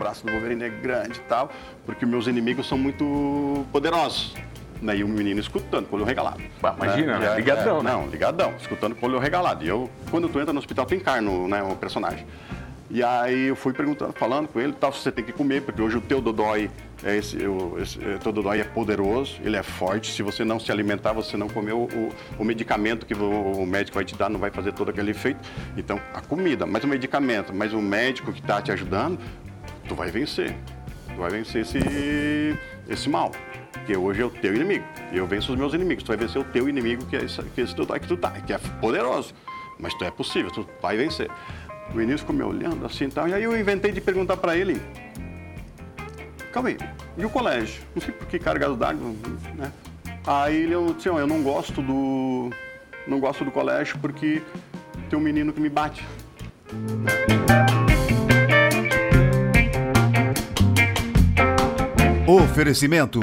braço do Wolverine é grande e tal, porque meus inimigos são muito poderosos. Né? E o menino escutando com o olho regalado. Bah, imagina, né? Ligadão, é, né? Não, ligadão, escutando com o olho regalado. E eu, quando tu entra no hospital, tu encarna né, o personagem. E aí eu fui perguntando, falando com ele, tal, você tem que comer, porque hoje o teu Dodói, é esse, o esse, é, teu Dodói é poderoso, ele é forte. Se você não se alimentar, você não comer o, o- o medicamento que o, o médico vai te dar, não vai fazer todo aquele efeito. Então, a comida, mas o medicamento, mas o médico que está te ajudando, tu vai vencer. Tu vai vencer esse, esse mal. Que hoje é o teu inimigo. Eu venço os meus inimigos. Tu vai vencer o teu inimigo, que é esse, que é esse Dodói que tu tá, que é poderoso. Mas tu é possível, tu vai vencer. O início ficou me olhando assim e tal. E aí eu inventei de perguntar para ele: Calma aí, e o colégio? Não sei por que cargas d'água, né? Aí ele eu disse: "Ó, Eu não gosto do. Não gosto do colégio porque tem um menino que me bate. Oferecimento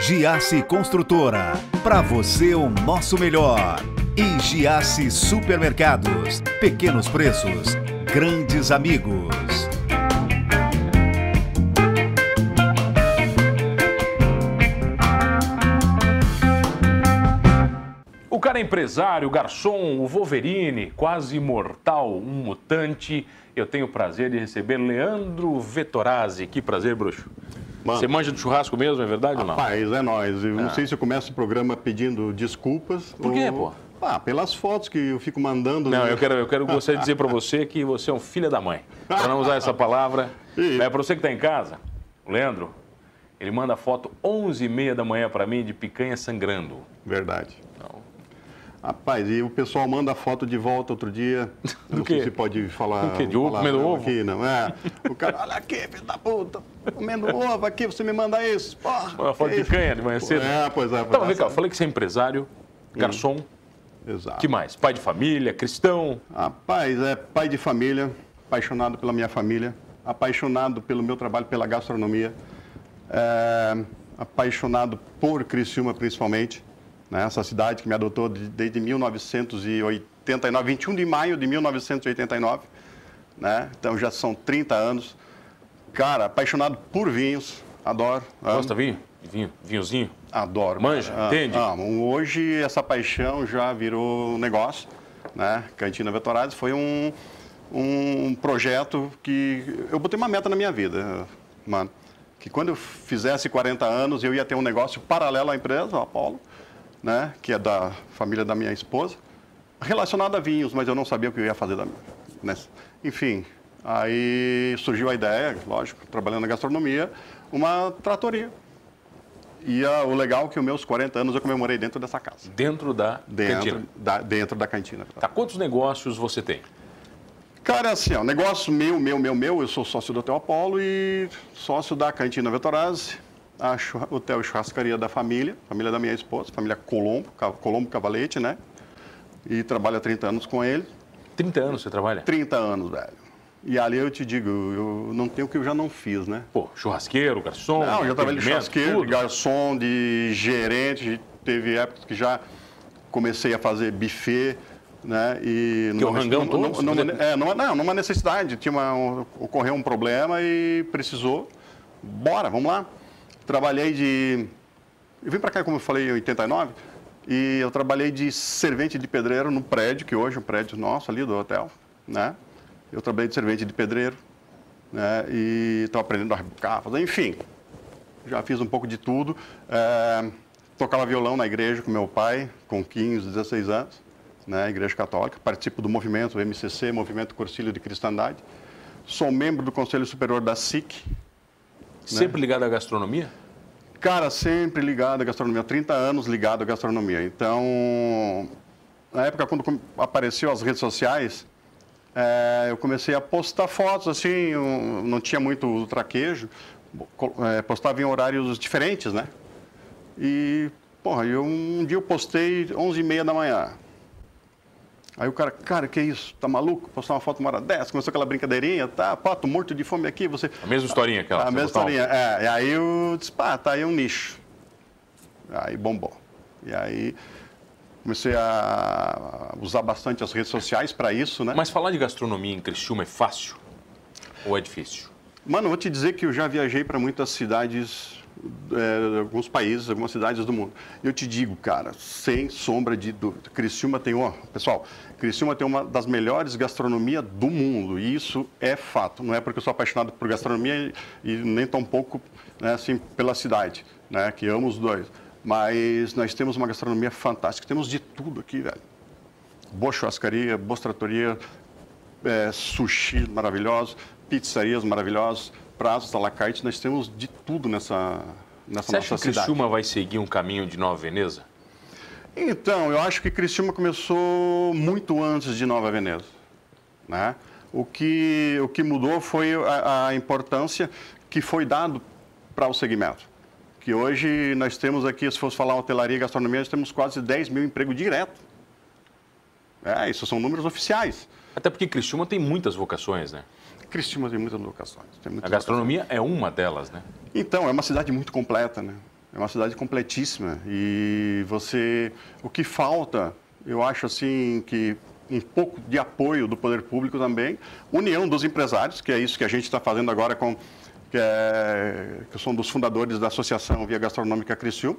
Giasse Construtora. Para você o nosso melhor. E Giasse Supermercados. Pequenos preços, grandes amigos. O cara é empresário, garçom, o Wolverine, quase imortal, um mutante. Eu tenho o prazer de receber Leandro Vettorazzi. Que prazer, bruxo. Mano. Você manja do churrasco mesmo, é verdade ou não? Rapaz, é nóis. Eu não sei se eu começo o programa pedindo desculpas. Por quê, ou- pô? Ah, pelas fotos que eu fico mandando. Não, né? eu quero, eu quero gostaria de dizer para você que você é um filho da mãe. Para não usar essa palavra. É para você que está em casa, o Leandro, ele manda foto 11h30 da manhã para mim de picanha sangrando. Verdade. Rapaz, e o pessoal manda foto de volta outro dia. Do não quê? sei se pode falar. Do quê? De ovo, comendo ovo? Aqui, não. É. O cara, olha aqui, filho da puta, comendo ovo aqui, você me manda isso. Porra. Uma foto de picanha de manhã cedo. É, pois é. Então, vem cá, eu falei que você é empresário, garçom, Exato. que mais? Pai de família, cristão. Rapaz, é pai de família, apaixonado pela minha família, apaixonado pelo meu trabalho, pela gastronomia, é, apaixonado por Criciúma principalmente, né? essa cidade que me adotou de- desde 1989, 21 de maio de 1989, né? então já são 30 anos. Cara, apaixonado por vinhos, adoro. amo. Gosta vinho? Vinho? Vinhozinho? Adoro. Manja, cara. entende? amo. Hoje essa paixão já virou negócio, né? Cantina Vetorazzi foi um, um projeto que eu botei uma meta na minha vida, mano, que quando eu fizesse 40 anos eu ia ter um negócio paralelo à empresa, a Apollo, né? Que é da família da minha esposa, relacionado a vinhos, mas eu não sabia o que eu ia fazer da né? Enfim, aí surgiu a ideia, lógico, trabalhando na gastronomia, uma tratoria. E ah, o legal é que os meus 40 anos eu comemorei dentro dessa casa. Dentro da Dentro cantina. da, dentro da cantina. Tá, quantos negócios você tem? Cara, assim, ó, negócio meu, meu, meu, meu, eu sou sócio do Hotel Apolo e sócio da Cantina Vetorazzi, a Hotel Churrascaria da família, família da minha esposa, família Colombo, Colombo Cavalete, né? E trabalho há 30 anos com ele. 30 anos você trabalha? 30 anos, velho. E ali eu te digo, eu não tenho o que eu já não fiz, né? Pô, churrasqueiro, garçom. Não, eu já trabalhei de churrasqueiro, de tudo. garçom, de gerente. Teve épocas que já comecei a fazer buffet, né? E Que é o numa- rangão numa- todo, numa- você numa- fazia? é, não, numa necessidade. Tinha uma, um- ocorreu um problema e precisou. Bora, vamos lá. Trabalhei de. Eu vim para cá, como eu falei, em 89. E eu trabalhei de servente de pedreiro no prédio, que hoje é um prédio nosso ali do hotel, né? Eu trabalhei de servente de pedreiro, né? E estou aprendendo a rebocar, enfim. Já fiz um pouco de tudo. É, tocava violão na igreja com meu pai, com 15, 16 anos, né? Igreja Católica. Participo do movimento MCC, Movimento Cursilho de Cristandade. Sou membro do Conselho Superior da SIC, Sempre ligado à gastronomia? Cara, sempre ligado à gastronomia, 30 anos ligado à gastronomia. Então, na época quando apareceu as redes sociais, é, eu comecei a postar fotos assim, não tinha muito traquejo, é, postava em horários diferentes, né? E, porra, eu, um dia eu postei 11h30 da manhã. Aí o cara, cara, que isso? Tá maluco? Postar uma foto uma hora dessa? Começou aquela brincadeirinha, tá? Pô, tô morto de fome aqui, você... A mesma historinha aquela. A mesma um- historinha, é. E aí eu disse, pá, tá aí um nicho. Aí bombou. E aí comecei a usar bastante as redes sociais para isso, né? Mas falar de gastronomia em Criciúma é fácil ou é difícil? Mano, vou te dizer que eu já viajei para muitas cidades, é, alguns países, algumas cidades do mundo. Eu te digo, cara, sem sombra de dúvida, Criciúma tem uma, pessoal, Criciúma tem uma das melhores gastronomias do mundo e isso é fato. Não é porque eu sou apaixonado por gastronomia e, e nem tão pouco, né, assim, pela cidade, né, que amo os dois. Mas nós temos uma gastronomia fantástica, temos de tudo aqui, velho. Boa churrascaria, boa tratoria, é, sushi maravilhoso, pizzarias maravilhosas, pratos à la carte, nós temos de tudo nessa, nessa Você nossa acha que cidade. Criciúma vai seguir um caminho de Nova Veneza? Então, eu acho que Criciúma começou muito antes de Nova Veneza. Né? O, que, o que mudou foi a, a importância que foi dado para o segmento. Que hoje nós temos aqui, se fosse falar hotelaria e gastronomia, nós temos quase 10 mil empregos direto. É, isso são números oficiais. Até porque Criciúma tem muitas vocações, né? Criciúma tem muitas locações. Tem A muitas gastronomia é uma delas, né? Então, é uma cidade muito completa, né? É uma cidade completíssima. E você. O que falta, eu acho assim, que um pouco de apoio do poder público também, união dos empresários, que é isso que a gente está fazendo agora com. Que, é, que são dos fundadores da Associação Via Gastronômica Criciúma,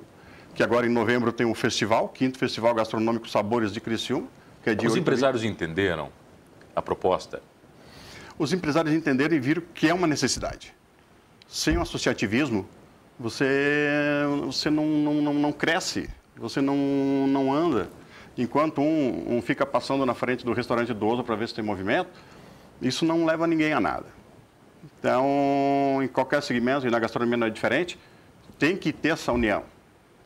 que agora em novembro tem o festival, quinto Festival Gastronômico Sabores de Criciúma, que é de Os empresários entenderam a proposta? Os empresários entenderam e viram que é uma necessidade. Sem o associativismo, você, você não, não, não, cresce, você não, não anda. Enquanto um, um fica passando na frente do restaurante do outro para ver se tem movimento, isso não leva ninguém a nada. Então, em qualquer segmento, e na gastronomia não é diferente, tem que ter essa união.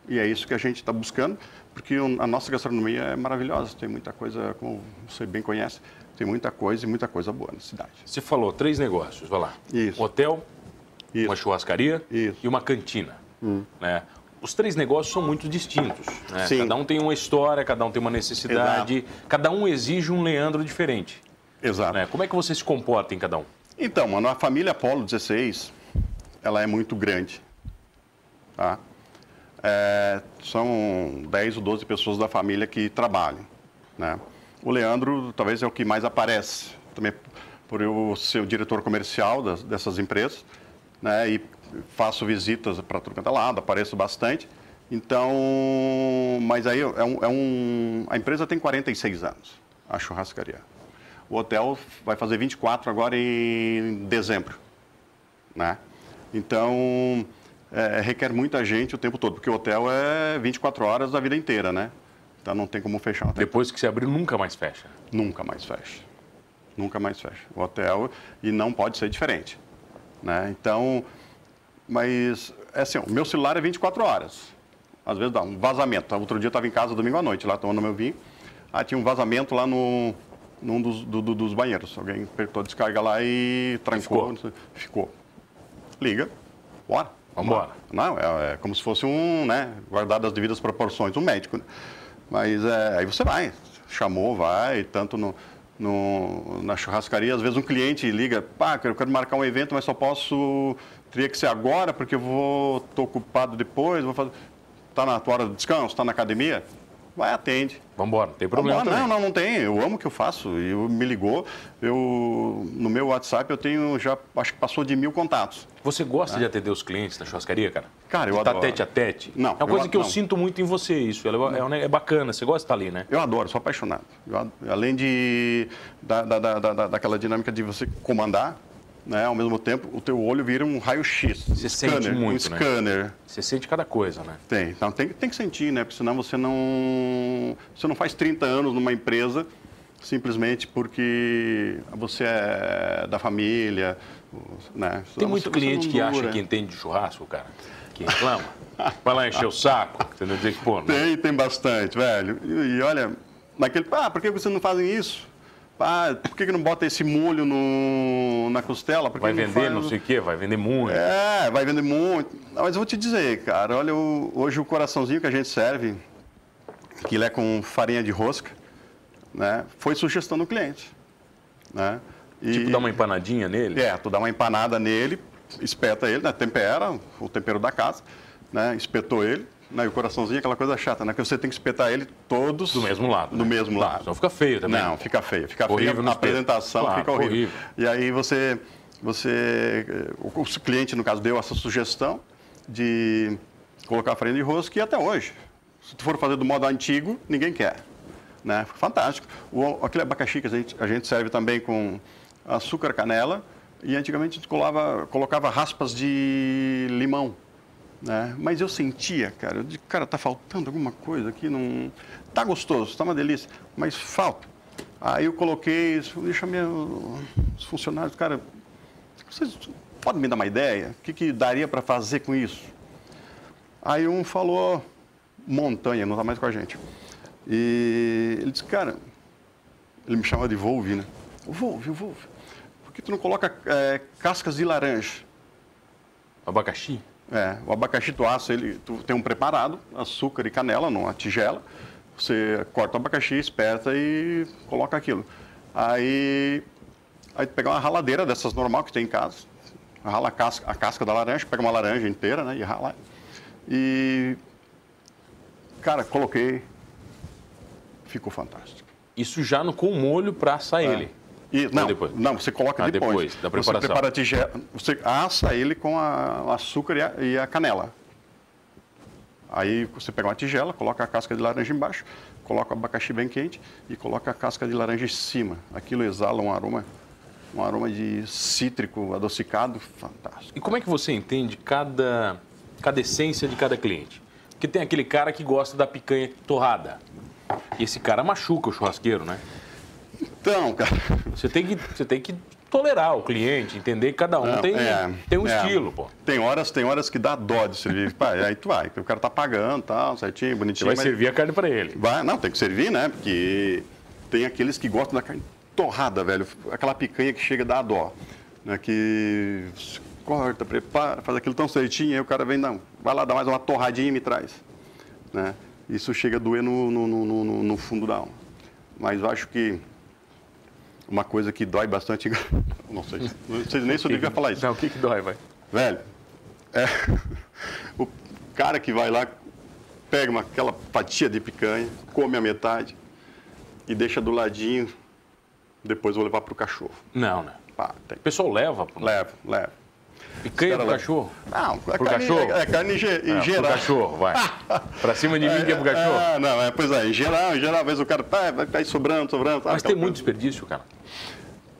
E é isso que a gente está buscando, porque a nossa gastronomia é maravilhosa, tem muita coisa, como você bem conhece, tem muita coisa e muita coisa boa na cidade. Você falou três negócios, vai lá. Isso. Um hotel, Isso. uma churrascaria Isso. Hum. e uma cantina. Né? Os três negócios são muito distintos. né? Sim. Cada um tem uma história, cada um tem uma necessidade, cada um exige um Leandro diferente. Exato. né? Como é que você se comporta em cada um? Então, mano, a família Apolo 16, ela é muito grande. Tá? É, são 10 ou 12 pessoas da família que trabalham. Né? O Leandro talvez é o que mais aparece, também por eu ser o diretor comercial das- dessas empresas, né? E faço visitas para tudo quanto é lado, apareço bastante. Então, mas aí é um, é um- a empresa tem 46 anos, a churrascaria. O hotel vai fazer 24 agora em dezembro, né? Então, é, requer muita gente o tempo todo, porque o hotel é 24 horas da vida inteira, né? Então não tem como fechar. Depois que você abrir, nunca mais fecha. Nunca mais fecha. Nunca mais fecha. O hotel, e não pode ser diferente. Né? Então, mas, é assim, o meu celular é 24 horas. Às vezes dá um vazamento. Outro dia eu estava em casa, domingo à noite, lá tomando meu vinho. Ah, tinha um vazamento lá no, num dos, do- do- dos banheiros. Alguém apertou a descarga lá e trancou. ficou? ficou. Liga, bora. Vambora. Não, é, é como se fosse um, né, guardado as devidas proporções, um médico. Né? Mas é, aí você vai, chamou, vai, tanto no, no- na churrascaria, às vezes um cliente liga, pá, eu quero marcar um evento, mas só posso, teria que ser agora, porque eu vou, tô ocupado depois, vou fazer, tá na tua hora de descanso, tá na academia? Vai, atende. Vamos embora, não tem problema Vambora. Não, não, não tem. Eu amo o que eu faço. E eu me ligou. Eu no meu WhatsApp eu tenho já acho que passou de mil contatos. Você gosta de atender os clientes na churrascaria, cara? Cara, eu tá adoro. tete a tete? Não, É uma eu coisa a- que eu não. sinto muito em você, isso. É, um- é bacana, você gosta de estar ali, né? Eu adoro, sou apaixonado. Eu além de da, da, da, da- daquela dinâmica de você comandar, né, ao mesmo tempo o teu olho vira um raio-x. Você sente muito, um né? scanner. Você sente cada coisa, né? Tem. Então tem, tem que sentir, né? Porque senão você não. Você não faz 30 anos numa empresa simplesmente porque você é da família. Né? Tem muito cliente que não acha dura. que entende de churrasco, cara. Que reclama. Vai lá encher o saco. Entendeu? Dizer que, pô, não- Tem, tem bastante, velho. E, e olha, naquele. Ah, por que vocês não fazem isso? Ah, por que, que não bota esse molho no, na costela? Por vai vender faz- não sei o quê, vai vender muito. É, vai vender muito. Não, mas eu vou te dizer, cara, olha, o- hoje o coraçãozinho que a gente serve, que ele é com farinha de rosca, né? Foi sugestão do cliente. Né? E- Tipo, dá uma empanadinha nele. é, tu dá uma empanada nele, espeta ele, né? tempera, o tempero da casa, né? espetou ele, né? e o coraçãozinho é aquela coisa chata, né? que você tem que espetar ele todos... Do mesmo lado. Do né? mesmo Não, lado. Senão fica feio também. Não, fica feio, fica Horrível feio, a apresentação Claro, fica horrível. horrível. E aí você você, o, o cliente, no caso, deu essa sugestão de colocar farinha de rosca e até hoje. Se tu for fazer do modo antigo, ninguém quer. Né? Fantástico. O, aquele abacaxi que a gente, a gente serve também com açúcar, canela, e antigamente a gente colava, colocava raspas de limão. Né? Mas eu sentia, cara, eu disse, cara, tá faltando alguma coisa aqui, não... Tá gostoso, tá uma delícia, mas falta. Aí eu coloquei, eu chamei os funcionários, cara, vocês podem me dar uma ideia? O que, que daria para fazer com isso? Aí um falou, montanha, não está mais com a gente. E ele disse, cara, ele me chamava de Volve, né? Volve, Volve. Por que tu não coloca é, cascas de laranja? Abacaxi? É, o abacaxi tu assa, ele, tu tem um preparado, açúcar e canela numa tigela. Você corta o abacaxi, esperta e coloca aquilo. Aí, aí tu pega uma raladeira dessas normal que tem em casa, rala a casca, a casca da laranja, pega uma laranja inteira, né, e rala. E, cara, coloquei, ficou fantástico. Isso já no, com molho para assar é. ele? E, não, depois? não, você coloca ah, depois. depois da preparação. Você prepara a tigela, você assa ele com a, o açúcar e a, e a, canela. Aí você pega uma tigela, coloca a casca de laranja embaixo, coloca o abacaxi bem quente e coloca a casca de laranja em cima. Aquilo exala um aroma, um aroma de cítrico adocicado, fantástico. E como é que você entende cada, cada essência de cada cliente? Porque tem aquele cara que gosta da picanha torrada. E esse cara machuca o churrasqueiro, né? Então, cara. Você tem que, você tem que tolerar o cliente, entender que cada um Não, tem, é, tem um é. estilo, pô. Tem horas, tem horas que dá dó de servir. Pá, aí tu vai, o cara tá pagando, tal, certinho, bonitinho. Você vai servir a carne para ele. Vai, não, tem que servir, né? Porque tem aqueles que gostam da carne torrada, velho. Aquela picanha que chega a dar dó. Né? Que corta, prepara, faz aquilo tão certinho, aí o cara vem, não, vai lá, dá mais uma torradinha e me traz. Né? Isso chega a doer no, no, no, no fundo da alma. Mas eu acho que uma coisa que dói bastante. Não sei, não sei nem se eu devia falar isso. Não, o que, que dói, vai? Velho, é o cara que vai lá, pega uma, aquela fatia de picanha, come a metade e deixa do ladinho, depois vou levar para o cachorro. Não, né? Pá, o pessoal leva? Leva, leva. Picanha pro cachorro? Não, é pro carne, cachorro? É, é carne em, é, geral. Pro cachorro, vai. pra cima de mim que é pro cachorro? É, não, é, pois é, em geral, em geral, às vezes o cara pá, vai cair sobrando, sobrando. Mas tem muito desperdício, cara.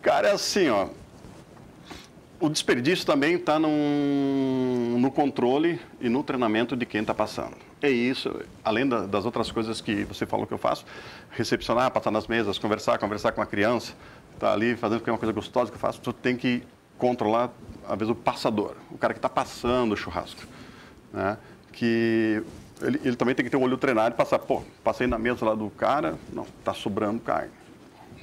Cara, é assim, ó. O desperdício também está no controle e no treinamento de quem está passando. É isso, além da, das outras coisas que você falou que eu faço, recepcionar, passar nas mesas, conversar, conversar com a criança, tá ali fazendo uma coisa gostosa que eu faço, tu tem que controlar, às vezes, o passador, o cara que está passando o churrasco. Né? Que ele, ele, também tem que ter um olho treinado e passar, pô, passei na mesa lá do cara, não, está sobrando carne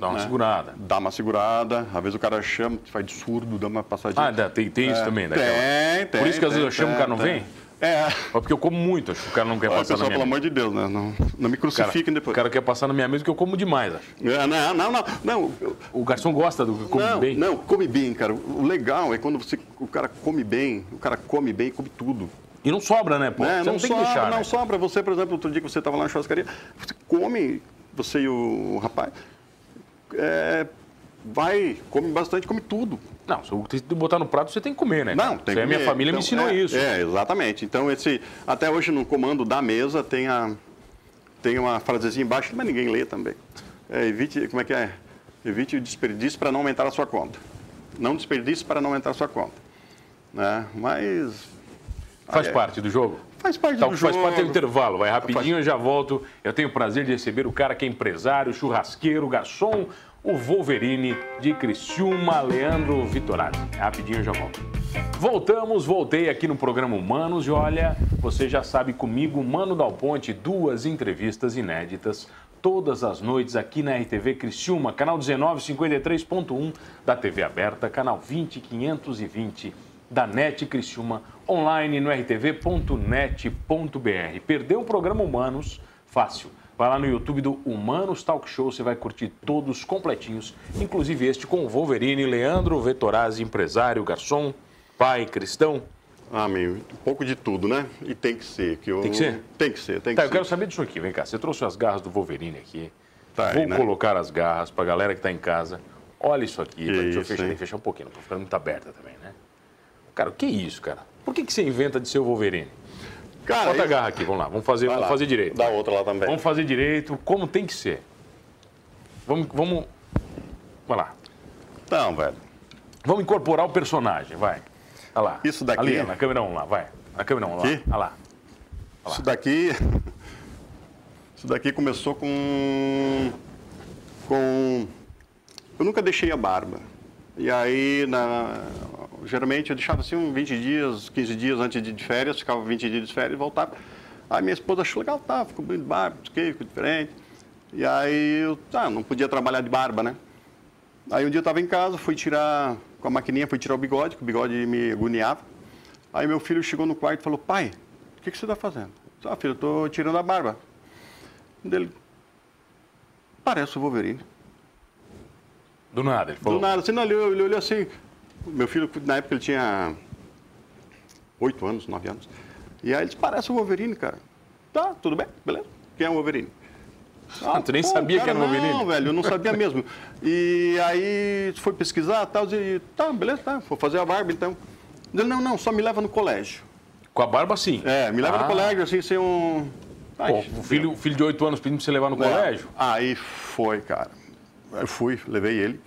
Dá uma né? segurada. Dá uma segurada. Às vezes o cara chama, faz de surdo, dá uma passadinha. Ah, tem, tem isso é, também, né? Tem, tem. Por isso que às vezes eu chamo, o cara não vem? É. Porque eu como muito, acho que o cara não quer Olha, passar pessoal, na minha pelo amor de Deus, né? Não, não me crucifiquem cara, depois. O cara quer passar na minha mesa porque eu como demais, acho. É, não, não, não, não. O garçom gosta do que come não, bem? Não, come bem, cara. O legal é quando você, o cara come bem, o cara come bem, come tudo. E não sobra, né, pô? É, você não, não tem sobra, que deixar, Não né? sobra. Você, por exemplo, outro dia que você estava lá na churrascaria, você come, você e o rapaz, é, vai, come bastante, come tudo. Não, se botar no prato, você tem que comer, né? Não, tem que comer. minha família então, me ensinou é, isso. É, exatamente. Então, esse, até hoje no comando da mesa tem, a, tem uma frasezinha embaixo, mas ninguém lê também. É, evite, como é que é? Evite o desperdício para não aumentar a sua conta. Não desperdício para não aumentar a sua conta. Né? Mas... Faz parte do jogo? Faz parte então, do faz jogo. parte do intervalo. Vai rapidinho, eu já volto. Eu tenho o prazer de receber o cara que é empresário, churrasqueiro, garçom, o Wolverine de Criciúma, Leandro Vitorati. Rapidinho eu já volto. Voltamos, voltei aqui no programa Humanos e olha, você já sabe comigo, Mano Dal Ponte, duas entrevistas inéditas todas as noites aqui na RTV Criciúma, canal 1953.1 da TV aberta, canal 20520 da NET Criciúma, online no rtv.net.br. Perdeu o programa Humanos? Fácil Vai lá no YouTube do Humanos Talk Show, você vai curtir todos completinhos, inclusive este com o Wolverine, Leandro Vettorazzi, empresário, garçom, pai, cristão. Ah, meu, um pouco de tudo, né? E tem que ser. Que eu... Tem que ser? Tem que ser, tem tá, que eu ser. quero saber disso aqui. Vem cá, você trouxe as garras do Wolverine aqui. Tá aí, Vou né? colocar as garras para a galera que está em casa. Olha isso aqui. Que Deixa eu isso, fechar, tem que fechar um pouquinho, não tô ficando muito aberta também, né? Cara, o que é isso, cara? Por que, que você inventa de ser o Wolverine? Cara, Bota a isso- garra aqui, vamos lá, vamos fazer, Vai vamos lá, fazer direito. Dá outra lá também. Vamos fazer direito, como tem que ser. Vamos, vamos, vai lá. Então, velho. Vamos incorporar o personagem, vai. Olha lá. Isso daqui- Ali, na câmera 1 lá, vai. Na câmera 1 lá. Aqui? Olha lá. Isso daqui. Isso daqui começou com. Com. Eu nunca deixei a barba. E aí, na, geralmente eu deixava assim uns 20 dias, 15 dias antes de de férias, ficava 20 dias de férias e voltava. Aí minha esposa achou legal, tá, ficou bonito de barba, quê, ficou diferente. E aí eu tá, não podia trabalhar de barba, né? Aí um dia eu estava em casa, fui tirar com a maquininha, fui tirar o bigode, que o bigode me agoniava. Aí meu filho chegou no quarto e falou, pai, o que, que você está fazendo? Ah, filho, eu estou tirando a barba. Dele, parece o Wolverine. Do nada, ele falou. Do nada, assim, não, ele, olhou- ele olhou assim. Meu filho, na época, ele tinha oito anos, nove anos. E aí ele disse, parece o Wolverine, cara. Tá, tudo bem, beleza. Quem é o Wolverine? Ah, tu nem sabia que era o Wolverine? Não, velho, eu não sabia mesmo. E aí foi pesquisar tal, e tá, beleza, tá, vou fazer a barba então. Ele, não, não, só me leva no colégio. Com a barba, sim. É, me leva Ah. no colégio, assim, ser um... Ai, Pô, o filho, filho de 8 anos pedindo pra você levar no é. colégio? Aí foi, cara. Eu fui, levei ele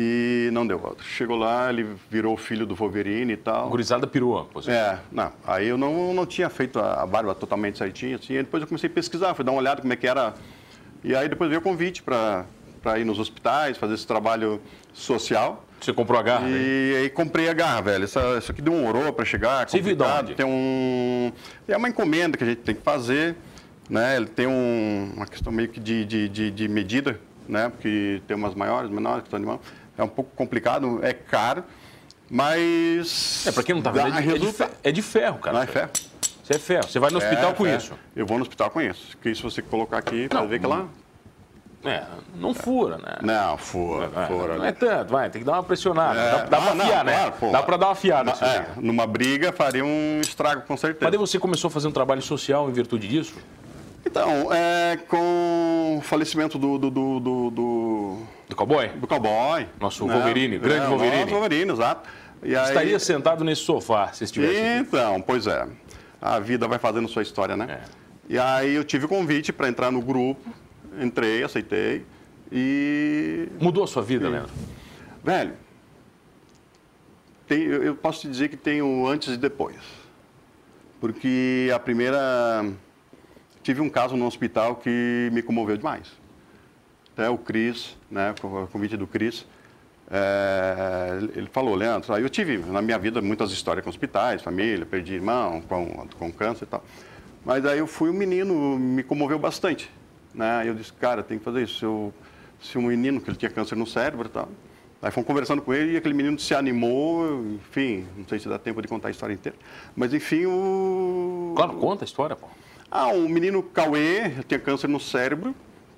e não deu. Chegou lá, ele virou o filho do Wolverine e tal. Gurizada pô, você- É, não. Aí eu não, não tinha feito a a barba totalmente certinha, assim. Aí depois eu comecei a pesquisar, fui dar uma olhada como é que era. E aí depois veio o convite para ir nos hospitais, fazer esse trabalho social. Você comprou a garra? E aí comprei a garra, velho. Essa, isso aqui demorou para chegar, é complicado. Tem um... É uma encomenda que a gente tem que fazer, né? Ele tem um, uma questão meio que de, de, de, de medida, né? Porque tem umas maiores, menores, que estão de mão. É um pouco complicado, é caro, mas... É, pra quem não tá dá vendo, é de, é fe- é de ferro, cara. Não é ferro? Você é ferro. Você vai no hospital É, com ferro. isso. Eu vou no hospital com isso. Que se você colocar aqui, Não, vai ver que ela... É, não fura, né? Não, fura, É, fura. não é tanto, vai, tem que dar uma pressionada. É, dá dá pra ah, não, afiar, né? claro, pô. dá pra dar uma afiada. É, numa briga faria um estrago, com certeza. Mas daí você começou a fazer um trabalho social em virtude disso? Então, é, com o falecimento do, do, do, do, do, Do cowboy? do cowboy. Nosso Wolverine, É, grande é, Wolverine. Nosso Wolverine, exato. E aí- Estaria sentado nesse sofá se estivesse aqui. Então, pois é. A vida vai fazendo sua história, né? É. E aí eu tive o convite para entrar no grupo, entrei, aceitei. E Mudou a sua vida, Leandro? Velho, tem- eu, eu posso te dizer que tem o antes e depois. Porque a primeira. Tive um caso no hospital que me comoveu demais. Até o Cris, né, o convite do Cris, é, ele falou, Leandro, eu tive na minha vida muitas histórias com hospitais, família, perdi irmão com, com câncer e tal. Mas aí eu fui um menino, me comoveu bastante. Né? Eu disse, cara, tem que fazer isso. Eu, se um menino, que ele tinha câncer no cérebro e tal. Aí fomos conversando com ele e aquele menino se animou, enfim, não sei se dá tempo de contar a história inteira. Mas enfim, o. Claro, conta a história, pô. Ah, o menino Cauê tinha câncer no cérebro,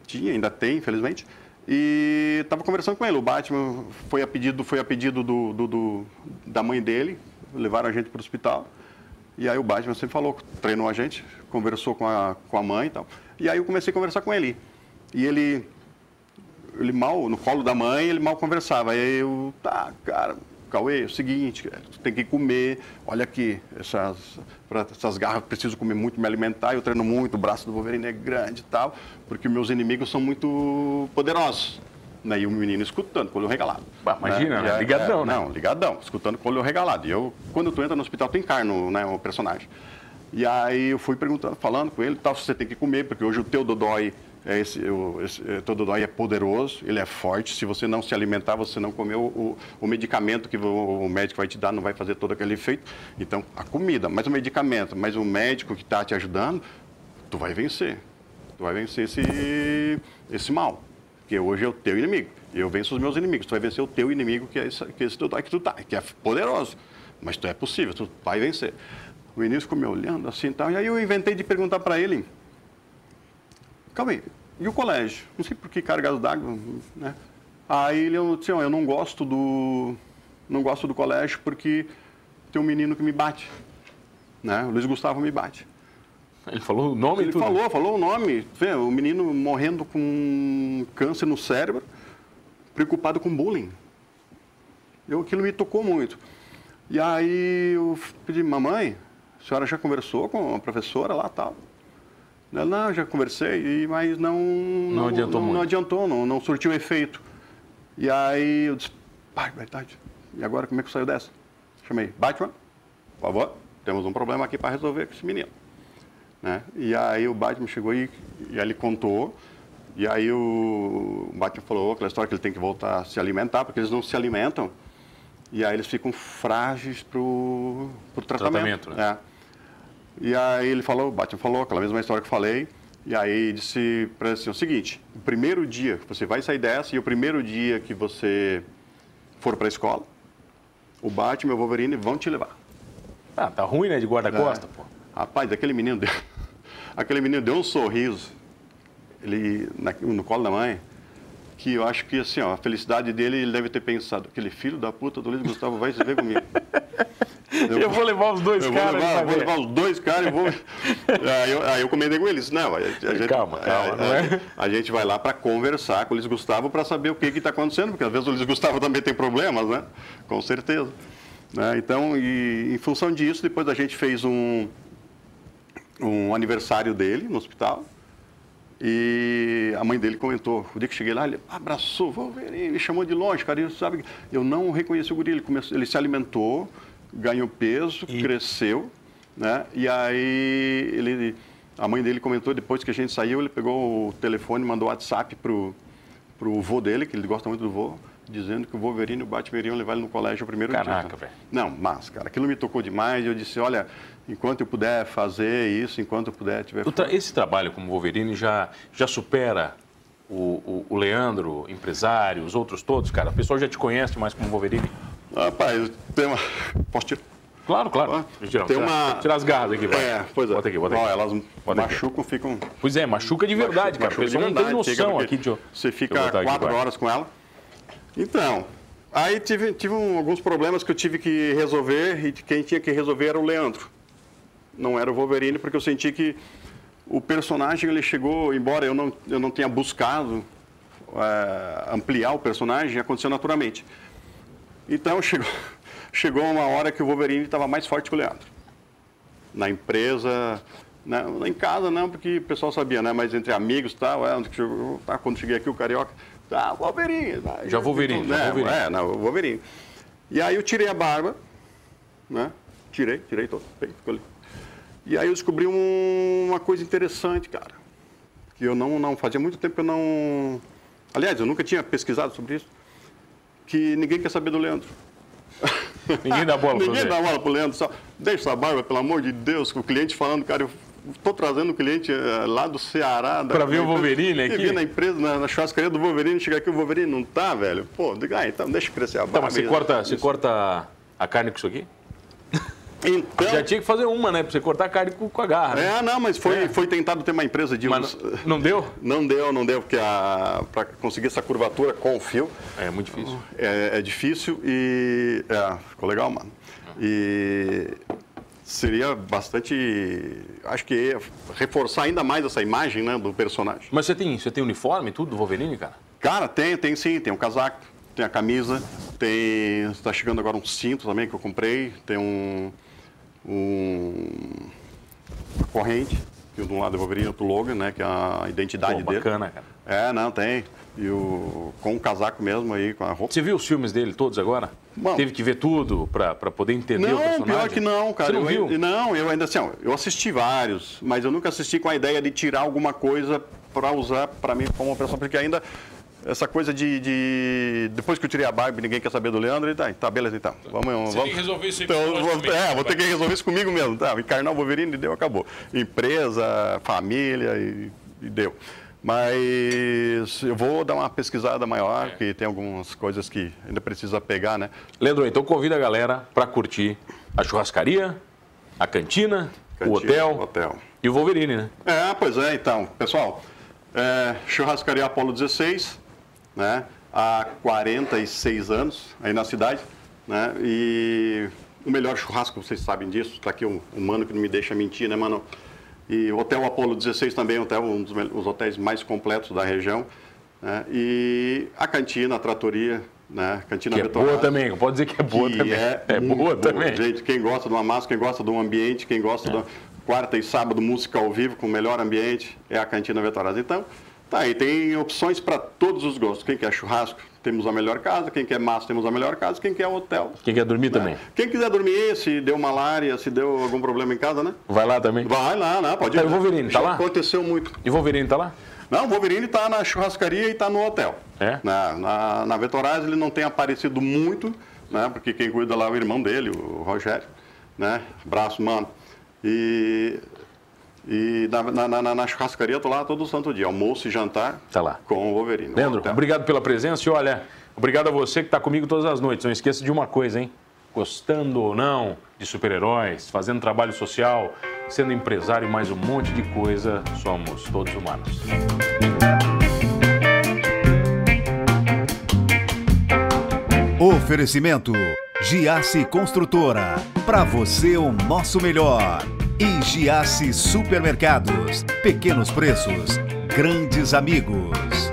tinha, ainda tem, infelizmente. E estava conversando com ele. O Batman foi a pedido, foi a pedido do, do- do- da mãe dele, levaram a gente para o hospital. E aí o Batman sempre falou, treinou a gente, conversou com a, com a mãe e tal. E aí eu comecei a conversar com ele. E ele, ele mal, no colo da mãe, ele mal conversava. Aí eu, tá, cara, Cauê, é o seguinte, tu tem que comer, olha aqui, essas, pra essas garras, preciso comer muito, me alimentar, eu treino muito, o braço do Wolverine é grande e tal, porque meus inimigos são muito poderosos. Né? E o menino escutando, com o olho regalado. Bah, imagina, né? Aí- Ligadão, é, né? Não, ligadão, escutando com o olho regalado. E eu, quando tu entra no hospital, tu encarna né, o personagem. E aí eu fui perguntando, falando com ele, tal, se você tem que comer, porque hoje o teu Dodói, é esse, o, esse, é, teu Dodói é poderoso, ele é forte. Se você não se alimentar, você não comer o, o, medicamento que o, médico vai te dar, não vai fazer todo aquele efeito. Então, a comida, mais o medicamento, mais o médico que está te ajudando, tu vai vencer. Tu vai vencer esse, esse mal. Porque hoje é o teu inimigo. Eu venço os meus inimigos. Tu vai vencer o teu inimigo, que é esse, que é esse Dodói que tu tá, que é poderoso. Mas tu é possível, tu vai vencer. O Vinícius ficou me olhando assim e tal. E aí eu inventei de perguntar para ele: Calma aí, e o colégio? Não sei por que cargas d'água, né? Aí ele eu disse: "Ó, Eu não gosto do. Não gosto do colégio porque tem um menino que me bate. Né? O Luiz Gustavo me bate. Ele falou o nome Ele tudo. falou, falou o nome. Vê, o menino morrendo com câncer no cérebro. preocupado com bullying. Eu, aquilo me tocou muito. E aí eu pedi, mamãe, a senhora já conversou com a professora lá tal? Ela, não, já conversei, mas não... Não adiantou não, muito. Não adiantou, não, não surtiu efeito. E aí eu disse, pai, verdade. E agora como é que eu saio dessa? Chamei, Batman, por favor, temos um problema aqui para resolver com esse menino. Né? E aí o Batman chegou e, e ele contou. E aí o Batman falou aquela história que ele tem que voltar a se alimentar, porque eles não se alimentam. E aí eles ficam frágeis para o tratamento. Tratamento, né? É. E aí ele falou, o Batman falou aquela mesma história que eu falei. E aí disse para ele assim, o seguinte, o primeiro dia que você vai sair dessa e o primeiro dia que você for para a escola, o Batman e o Wolverine vão te levar. Ah, tá ruim, né, de guarda-costa, É. pô. Rapaz, aquele menino deu, aquele menino deu um sorriso, ele na- no colo da mãe, que eu acho que assim, ó, a felicidade dele, ele deve ter pensado, aquele filho da puta do Luiz Gustavo vai se ver comigo. Eu, vou levar os dois vou caras. levar, vou ver. levar os dois caras e vou. aí, eu, aí eu comentei com eles. Não, a, a gente, Calma, calma, a, não é? a gente vai lá para conversar com o Luiz Gustavo para saber o que está acontecendo, porque às vezes o Luiz Gustavo também tem problemas, né? Com certeza. Né? Então, e, em função disso, depois a gente fez um, um aniversário dele no hospital. E a mãe dele comentou, o dia que cheguei lá, ele abraçou o Wolverine, me chamou de longe, cara, e sabe, eu não reconheci o guri, ele, começou, ele se alimentou, ganhou peso, E- cresceu, né? E aí ele, a mãe dele comentou, depois que a gente saiu, ele pegou o telefone, mandou WhatsApp pro, pro vô dele, que ele gosta muito do vô, dizendo que o Wolverine e o Batman iriam levar ele no colégio o primeiro Caraca, dia. velho. Não, mas, cara, aquilo me tocou demais, eu disse, olha, enquanto eu puder fazer isso, enquanto eu puder, tiver tra- Esse trabalho como Wolverine já, já supera o, o, o Leandro, empresário, os outros todos, cara? O pessoal já te conhece mais como Wolverine? Rapaz, tem uma. Posso tirar? Claro, claro. Tirar, tem uma- tirar as garras aqui, vai. É, pois é. Bota aqui, bota Ó, aqui. elas Bota aqui. machucam, ficam. Pois é, machuca de verdade, cara. O machuca de pessoal não tem verdade, noção aqui. Eu, Você fica aqui, quatro horas com ela. Então, aí tive, tive um- alguns problemas que eu tive que resolver e quem tinha que resolver era o Leandro. Não era o Wolverine, porque eu senti que o personagem ele chegou, embora eu não, eu não tenha buscado eh, ampliar o personagem, aconteceu naturalmente. Então chegou, chegou uma hora que o Wolverine estava mais forte que o Leandro. Na empresa, né, em casa não, porque o pessoal sabia, né? Mas entre amigos e tal, é, tá, quando cheguei aqui o Carioca, tá, Wolverine. tá, Já Wolverine, já né, Wolverine. É, não, Wolverine. E aí eu tirei a barba, né? Tirei, tirei todo, ficou ali. E aí eu descobri um- uma coisa interessante, cara. Que eu não, não fazia muito tempo que eu não. Aliás, eu nunca tinha pesquisado sobre isso. Que ninguém quer saber do Leandro. Ninguém dá bola pra Ninguém dá bola pro Leandro. Só deixa essa barba, pelo amor de Deus, com o cliente falando, cara, eu estou trazendo o cliente eh, lá do Ceará. Pra ver o Wolverine aqui? vir na empresa, na, na churrascaria do Wolverine, chegar aqui, o Wolverine não tá, velho. Pô, diga, ah, então deixa crescer a barba. Tá, mas você e- corta, você corta a carne com isso aqui? Então, Já tinha que fazer uma, né? Pra você cortar a carne com, com a garra. né? é, não, mas foi, foi tentado ter uma empresa de Mas uns- não, não deu? Não deu, não deu, porque para conseguir essa curvatura com o fio É muito difícil. é, é difícil e. É, ficou legal, mano. E seria bastante. Acho que ia reforçar ainda mais essa imagem né, do personagem. Mas você tem, você tem uniforme e tudo do Wolverine, cara? Cara, tem, tem sim, tem um casaco, tem a camisa, tem. Está chegando agora um cinto também que eu comprei, tem um. Um uma corrente, que de um lado é o Wolverine e outro Logan, né? Que é a identidade Pô, dele. bacana, cara. É, não, tem. E o, com o casaco mesmo aí, com a roupa. Você viu os filmes dele todos agora? Bom. Teve que ver tudo pra, pra poder entender o Não, personagem? pior que não, cara. Você não eu, viu? Não, eu ainda assim, ó, eu assisti vários, mas eu nunca assisti com a ideia de tirar alguma coisa para usar para mim como operação, porque ainda essa coisa de, de- depois que eu tirei a barba, e ninguém quer saber do Leandro, e tá, tá beleza então. Vamos, Você vamos. tem que resolver isso aí Então, eu vou, psicologicamente, é, vou ter que resolver isso comigo mesmo, tá? Encarnar o Wolverine, deu, acabou. Empresa, família e, e deu. Mas eu vou dar uma pesquisada maior, É. que tem algumas coisas que ainda precisa pegar, né? Leandro, então convida a galera pra curtir a churrascaria, a cantina, o Cantina, hotel hotel. e o Wolverine, né? É, pois é, então, pessoal, é, churrascaria Apolo 16, né, há 46 anos aí na cidade, né, e o melhor churrasco, vocês sabem disso, está aqui um, um mano que não me deixa mentir, né, mano? E o Hotel Apolo 16 também é um, dos os hotéis mais completos da região, Né? E a cantina, a tratoria, né? Cantina que é boa também, pode dizer que é boa que também. É, é boa também. Gente, quem gosta de uma massa, quem gosta de um ambiente, quem gosta é. da quarta e sábado música ao vivo com o melhor ambiente, é a Cantina Vetorazzi. Então, tá aí, tem opções para todos os gostos. Quem quer churrasco, temos a melhor casa. Quem quer massa, temos a melhor casa. Quem quer hotel. Quem quer dormir né? também. Quem quiser dormir, se deu malária, se deu algum problema em casa, né? Vai lá também? Vai lá, né? Pode ir. Tá, o Wolverine tá lá? Aconteceu muito. E o Wolverine tá lá? Não, o Wolverine está na churrascaria e está no hotel. É? Na, na, na Vetoraz ele não tem aparecido muito, né? Porque quem cuida lá é o irmão dele, o Rogério, né? Braço, mano. E, e na, na, na, na churrascaria eu tô lá todo santo dia, almoço e jantar tá lá. com o Wolverine. Leandro, obrigado pela presença e olha, obrigado a você que está comigo todas as noites. Não esqueça de uma coisa, hein? Gostando ou não de super-heróis, fazendo trabalho social, sendo empresário e mais um monte de coisa, somos todos humanos. Oferecimento Giasse Construtora. Para você o nosso melhor. E Giasse Supermercados. Pequenos preços, grandes amigos.